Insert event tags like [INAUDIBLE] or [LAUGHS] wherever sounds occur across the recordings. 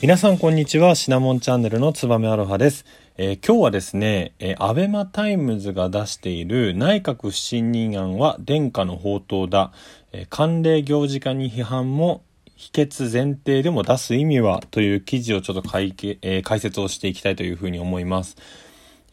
皆さんこんにちは。シナモンチャンネルのつばめアロハです、えー、今日はですね、えー、アベマタイムズが出している内閣不信任案は伝家の宝刀だ、えー、慣例行事化に批判も否決前提でも出す意味はという記事をちょっと解,、えー、解説をしていきたいというふうに思います。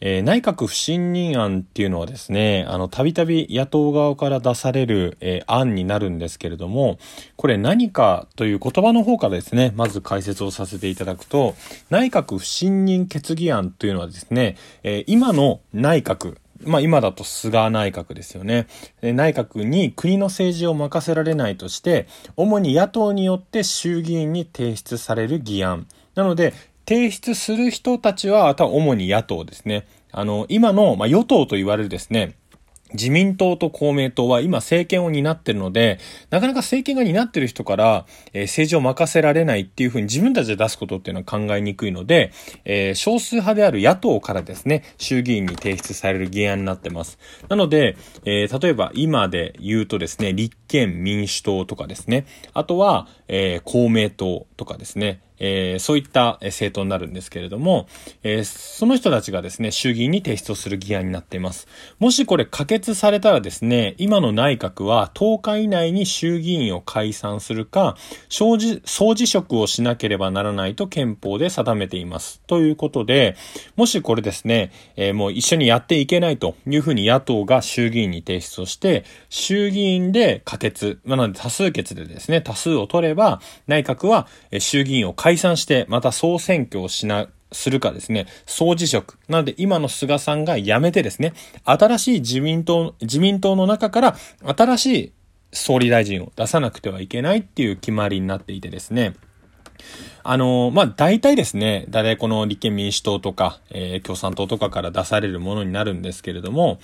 えー、内閣不信任案っていうのはですね、あの、たびたび野党側から出される、えー、案になるんですけれども、これ何かという言葉の方からですね、まず解説をさせていただくと、内閣不信任決議案というのはですね、えー、今の内閣、まあ今だと菅内閣ですよね。内閣に国の政治を任せられないとして、主に野党によって衆議院に提出される議案。なので、提出する人たちは、主に野党ですね。あの、今の、まあ、与党と言われるですね、自民党と公明党は今政権を担ってるので、なかなか政権が担ってる人から、えー、政治を任せられないっていうふうに自分たちで出すことっていうのは考えにくいので、えー、少数派である野党からですね、衆議院に提出される議案になってます。なので、えー、例えば今で言うとですね、立憲民主党とかですね、あとは、え公明党とかですね、えー、そういった政党になるんですけれども、えー、その人たちがですね、衆議院に提出をする議案になっています。もしこれ可決されたらですね、今の内閣は10日以内に衆議院を解散するか、総辞職をしなければならないと憲法で定めています。ということで、もしこれですね、えー、もう一緒にやっていけないというふうに野党が衆議院に提出をして、衆議院で可決、まなので多数決でですね、多数を取れば、内閣は衆議院を解解散して、また総選挙をしな、するかですね、総辞職。なので今の菅さんが辞めてですね、新しい自民党、自民党の中から新しい総理大臣を出さなくてはいけないっていう決まりになっていてですね、あのまあ、大体ですね、大体この立憲民主党とか、えー、共産党とかから出されるものになるんですけれども、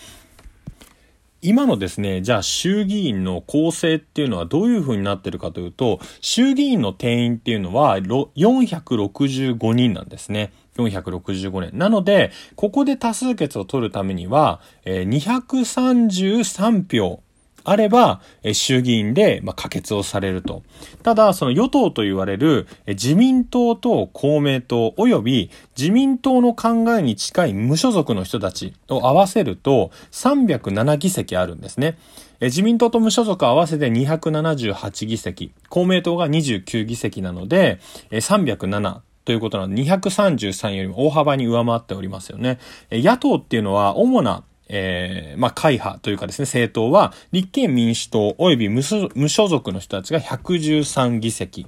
今のですね、じゃあ衆議院の構成っていうのはどういう風になってるかというと、衆議院の定員っていうのは465人なんですね。465年。なので、ここで多数決を取るためにはえ、233票あれば、衆議院で、ま可決をされると。ただ、その与党と言われる自民党と公明党及び自民党の考えに近い無所属の人たちを合わせると307議席あるんですね。自民党と無所属合わせて278議席、公明党が29議席なので、307ということなので233よりも大幅に上回っておりますよね。野党っていうのは主なえー、まあ、会派というかですね、政党は、立憲民主党及び無所属の人たちが113議席、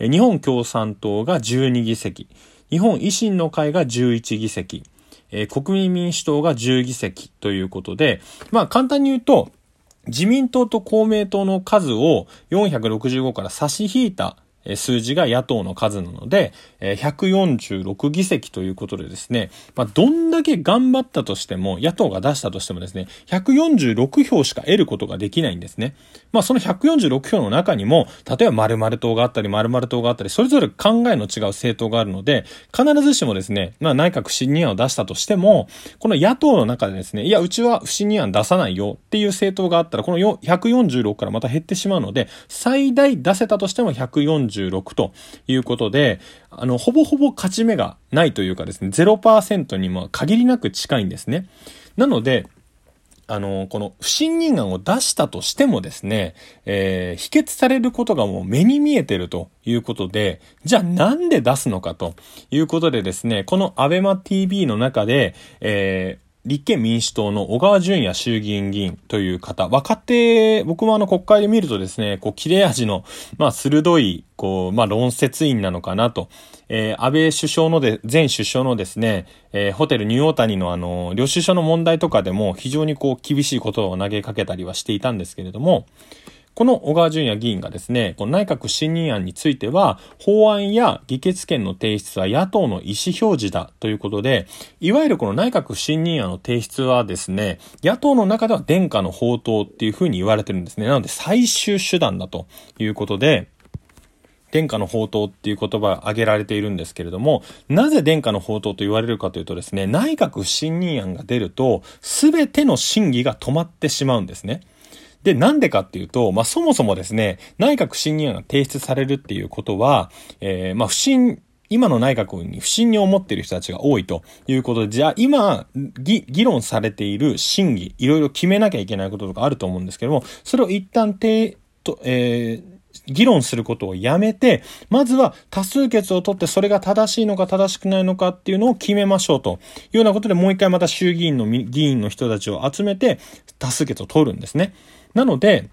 日本共産党が12議席、日本維新の会が11議席、えー、国民民主党が10議席ということで、まあ、簡単に言うと、自民党と公明党の数を465から差し引いた数字が野党の数なので、146議席ということでですね、まあ、どんだけ頑張ったとしても、野党が出したとしてもですね、146票しか得ることができないんですね。まあ、その146票の中にも、例えば〇〇党があったり、〇〇党があったり、それぞれ考えの違う政党があるので、必ずしもですね、まあ、内閣不信任案を出したとしても、この野党の中でですね、いや、うちは不信任案出さないよっていう政党があったら、この146からまた減ってしまうので、最大出せたとしても146 46ということで、あの、ほぼほぼ勝ち目がないというかですね、0%にも限りなく近いんですね。なので、あの、この不信任案を出したとしてもですね、えー、否決されることがもう目に見えてるということで、じゃあなんで出すのかということでですね、このアベマ TV の中で、えー、立憲民主党の小川淳也衆議院議員という方、若手、僕もあの国会で見るとですね、こう切れ味の、まあ鋭い、こう、まあ論説員なのかなと。えー、安倍首相ので、前首相のですね、えー、ホテルニューオータニのあの、領収書の問題とかでも非常にこう厳しいことを投げかけたりはしていたんですけれども、この小川淳也議員がですね、この内閣不信任案については、法案や議決権の提出は野党の意思表示だということで、いわゆるこの内閣不信任案の提出はですね、野党の中では殿下の宝刀っていうふうに言われてるんですね。なので最終手段だということで、殿下の宝刀っていう言葉が挙げられているんですけれども、なぜ殿下の宝刀と言われるかというとですね、内閣不信任案が出ると、すべての審議が止まってしまうんですね。で、なんでかっていうと、まあ、そもそもですね、内閣不信任案が提出されるっていうことは、えー、まあ、不信、今の内閣に不信に思っている人たちが多いということで、じゃあ今、議論されている審議、いろいろ決めなきゃいけないこととかあると思うんですけども、それを一旦て、と、えー、議論することをやめて、まずは多数決を取ってそれが正しいのか正しくないのかっていうのを決めましょうというようなことでもう一回また衆議院の議員の人たちを集めて多数決を取るんですね。なので、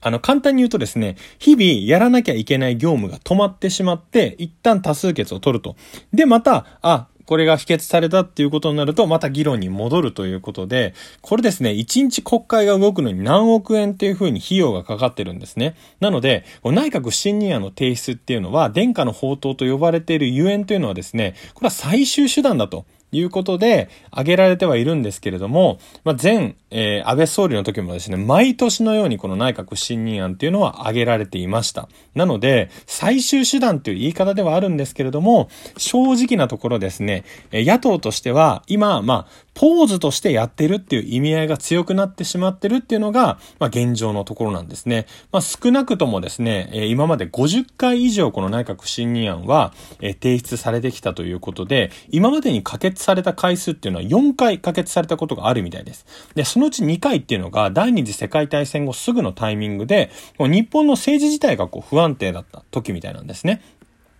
あの、簡単に言うとですね、日々やらなきゃいけない業務が止まってしまって、一旦多数決を取ると。で、また、あ、これが否決されたっていうことになると、また議論に戻るということで、これですね、1日国会が動くのに何億円っていう風に費用がかかってるんですね。なので、内閣不信任案の提出っていうのは、殿下の宝刀と呼ばれているゆえんというのはですね、これは最終手段だと。いうことで、挙げられてはいるんですけれども、まあ、前、えー、安倍総理の時もですね、毎年のようにこの内閣不信任案っていうのは挙げられていました。なので、最終手段という言い方ではあるんですけれども、正直なところですね、野党としては、今、まあ、ポーズとしてやってるっていう意味合いが強くなってしまってるっていうのが、まあ、現状のところなんですね。まあ、少なくともですね、今まで50回以上この内閣不信任案は、提出されてきたということで、今までに可決された回数っていうのは4回可決されたことがあるみたいです。で、そのうち2回っていうのが第二次世界大戦後すぐのタイミングで、もう日本の政治自体がこう不安定だった時みたいなんですね。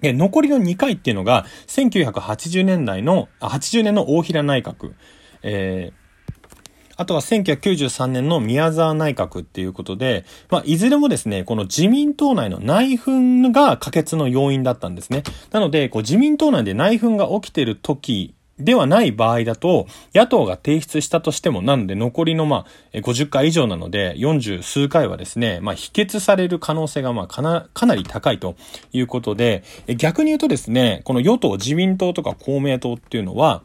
で、残りの2回っていうのが、1980年代の、80年の大平内閣、えーあとは1993年の宮沢内閣っていうことで、まあ、いずれもですね、この自民党内の内紛が可決の要因だったんですね。なので、こう自民党内で内紛が起きてる時ではない場合だと、野党が提出したとしても、なんで残りのまあ、50回以上なので、40数回はですね、まあ、否決される可能性がまあ、かな、かなり高いということで、逆に言うとですね、この与党、自民党とか公明党っていうのは、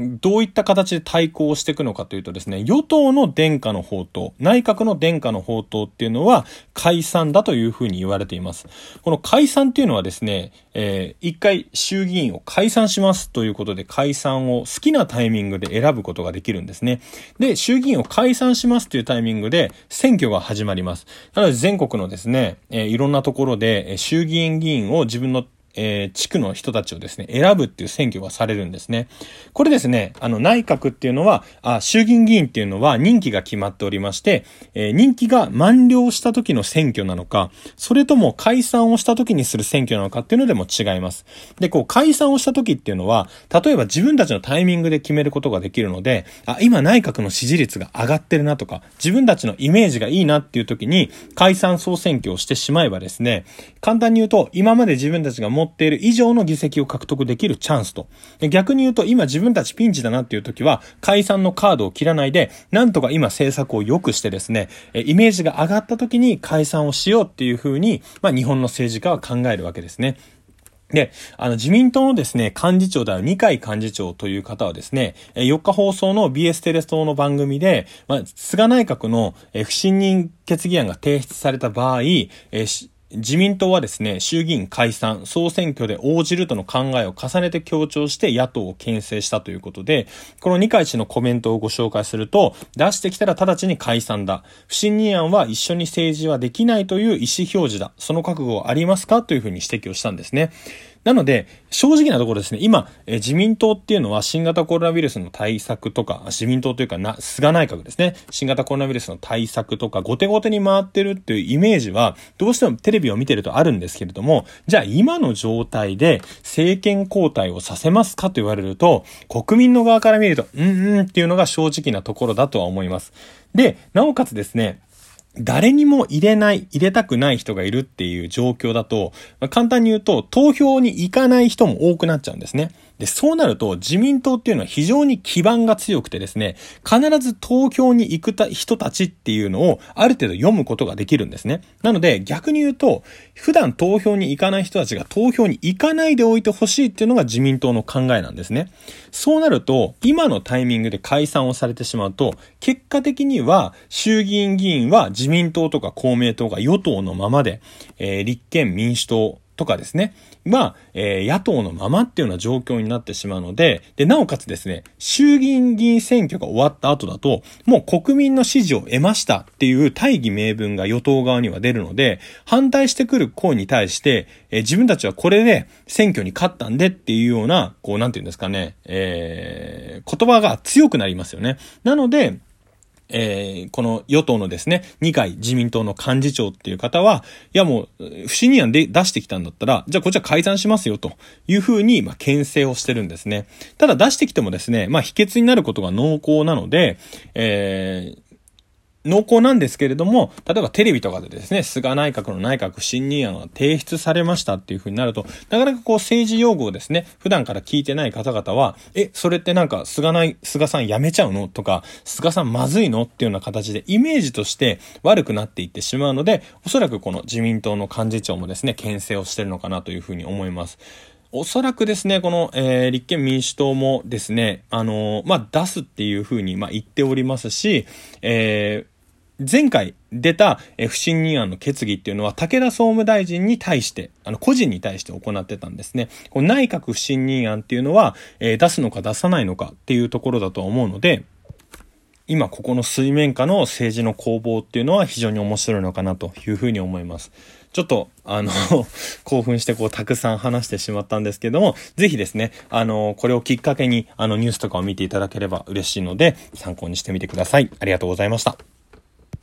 どういった形で対抗していくのかというとですね、与党の殿下の宝刀、内閣の殿下の宝刀っていうのは解散だというふうに言われています。この解散っていうのはですね、えー、一回衆議院を解散しますということで解散を好きなタイミングで選ぶことができるんですね。で、衆議院を解散しますというタイミングで選挙が始まります。なので全国のですね、えー、いろんなところで衆議院議員を自分のえー、地区の人たちをですね、選ぶっていう選挙がされるんですね。これですね、あの、内閣っていうのは、あ衆議院議員っていうのは任期が決まっておりまして、えー、任期が満了した時の選挙なのか、それとも解散をした時にする選挙なのかっていうのでも違います。で、こう、解散をした時っていうのは、例えば自分たちのタイミングで決めることができるので、あ、今内閣の支持率が上がってるなとか、自分たちのイメージがいいなっていう時に、解散総選挙をしてしまえばですね、簡単に言うと、今まで自分たちが持っている以上の議席を獲得できるチャンスと。逆に言うと、今自分たちピンチだなっていう時は、解散のカードを切らないで、なんとか今政策を良くしてですね、イメージが上がった時に解散をしようっていうふうに、まあ日本の政治家は考えるわけですね。で、あの、自民党のですね、幹事長である二階幹事長という方はですね、4日放送の BS テレス党の番組で、まあ、菅内閣の不信任決議案が提出された場合、え自民党はですね、衆議院解散、総選挙で応じるとの考えを重ねて強調して野党を牽制したということで、この二階氏のコメントをご紹介すると、出してきたら直ちに解散だ。不信任案は一緒に政治はできないという意思表示だ。その覚悟はありますか？というふうに指摘をしたんですね。なので、正直なところですね、今、え自民党っていうのは新型コロナウイルスの対策とか、自民党というかな、菅内閣ですね、新型コロナウイルスの対策とか、後手後手に回ってるっていうイメージは、どうしてもテレビを見てるとあるんですけれども、じゃあ今の状態で政権交代をさせますかと言われると、国民の側から見ると、うんうんっていうのが正直なところだとは思います。で、なおかつですね、誰にも入れない、入れたくない人がいるっていう状況だと、まあ、簡単に言うと、投票に行かない人も多くなっちゃうんですね。で、そうなると自民党っていうのは非常に基盤が強くてですね、必ず投票に行くた人たちっていうのをある程度読むことができるんですね。なので逆に言うと、普段投票に行かない人たちが投票に行かないでおいてほしいっていうのが自民党の考えなんですね。そうなると、今のタイミングで解散をされてしまうと、結果的には衆議院議員は自自民党とか公明党が与党のままで、えー、立憲民主党、とかですね、は、えー、野党のままっていうような状況になってしまうので、で、なおかつですね、衆議院議員選挙が終わった後だと、もう国民の支持を得ましたっていう大義名分が与党側には出るので、反対してくる声に対して、えー、自分たちはこれで選挙に勝ったんでっていうような、こう、なんていうんですかね、えー、言葉が強くなりますよね。なので、えー、この与党のですね、二階自民党の幹事長っていう方は、いやもう、不信任案で出してきたんだったら、じゃあこっちは解散しますよというふうに、まあ、牽制をしてるんですね。ただ出してきてもですね、まあ、秘訣になることが濃厚なので、えー、濃厚なんですけれども、例えばテレビとかでですね、菅内閣の内閣不信任案が提出されましたっていう風になると、なかなかこう政治用語をですね、普段から聞いてない方々は、え、それってなんか菅内、菅さん辞めちゃうのとか、菅さんまずいのっていうような形でイメージとして悪くなっていってしまうので、おそらくこの自民党の幹事長もですね、牽制をしてるのかなという風に思います。おそらくですね、この、えー、立憲民主党もですね、あのー、まあ、出すっていうふうに、まあ、言っておりますし、えー、前回出た不信任案の決議っていうのは武田総務大臣に対して、あの個人に対して行ってたんですね。この内閣不信任案っていうのは、え、出すのか出さないのかっていうところだと思うので、今ここの水面下の政治の攻防っていうのは非常に面白いのかなというふうに思います。ちょっと、あの [LAUGHS] 興奮してこう、たくさん話してしまったんですけども、ぜひですね、あの、これをきっかけに、あの、ニュースとかを見ていただければ嬉しいので、参考にしてみてください。ありがとうございました。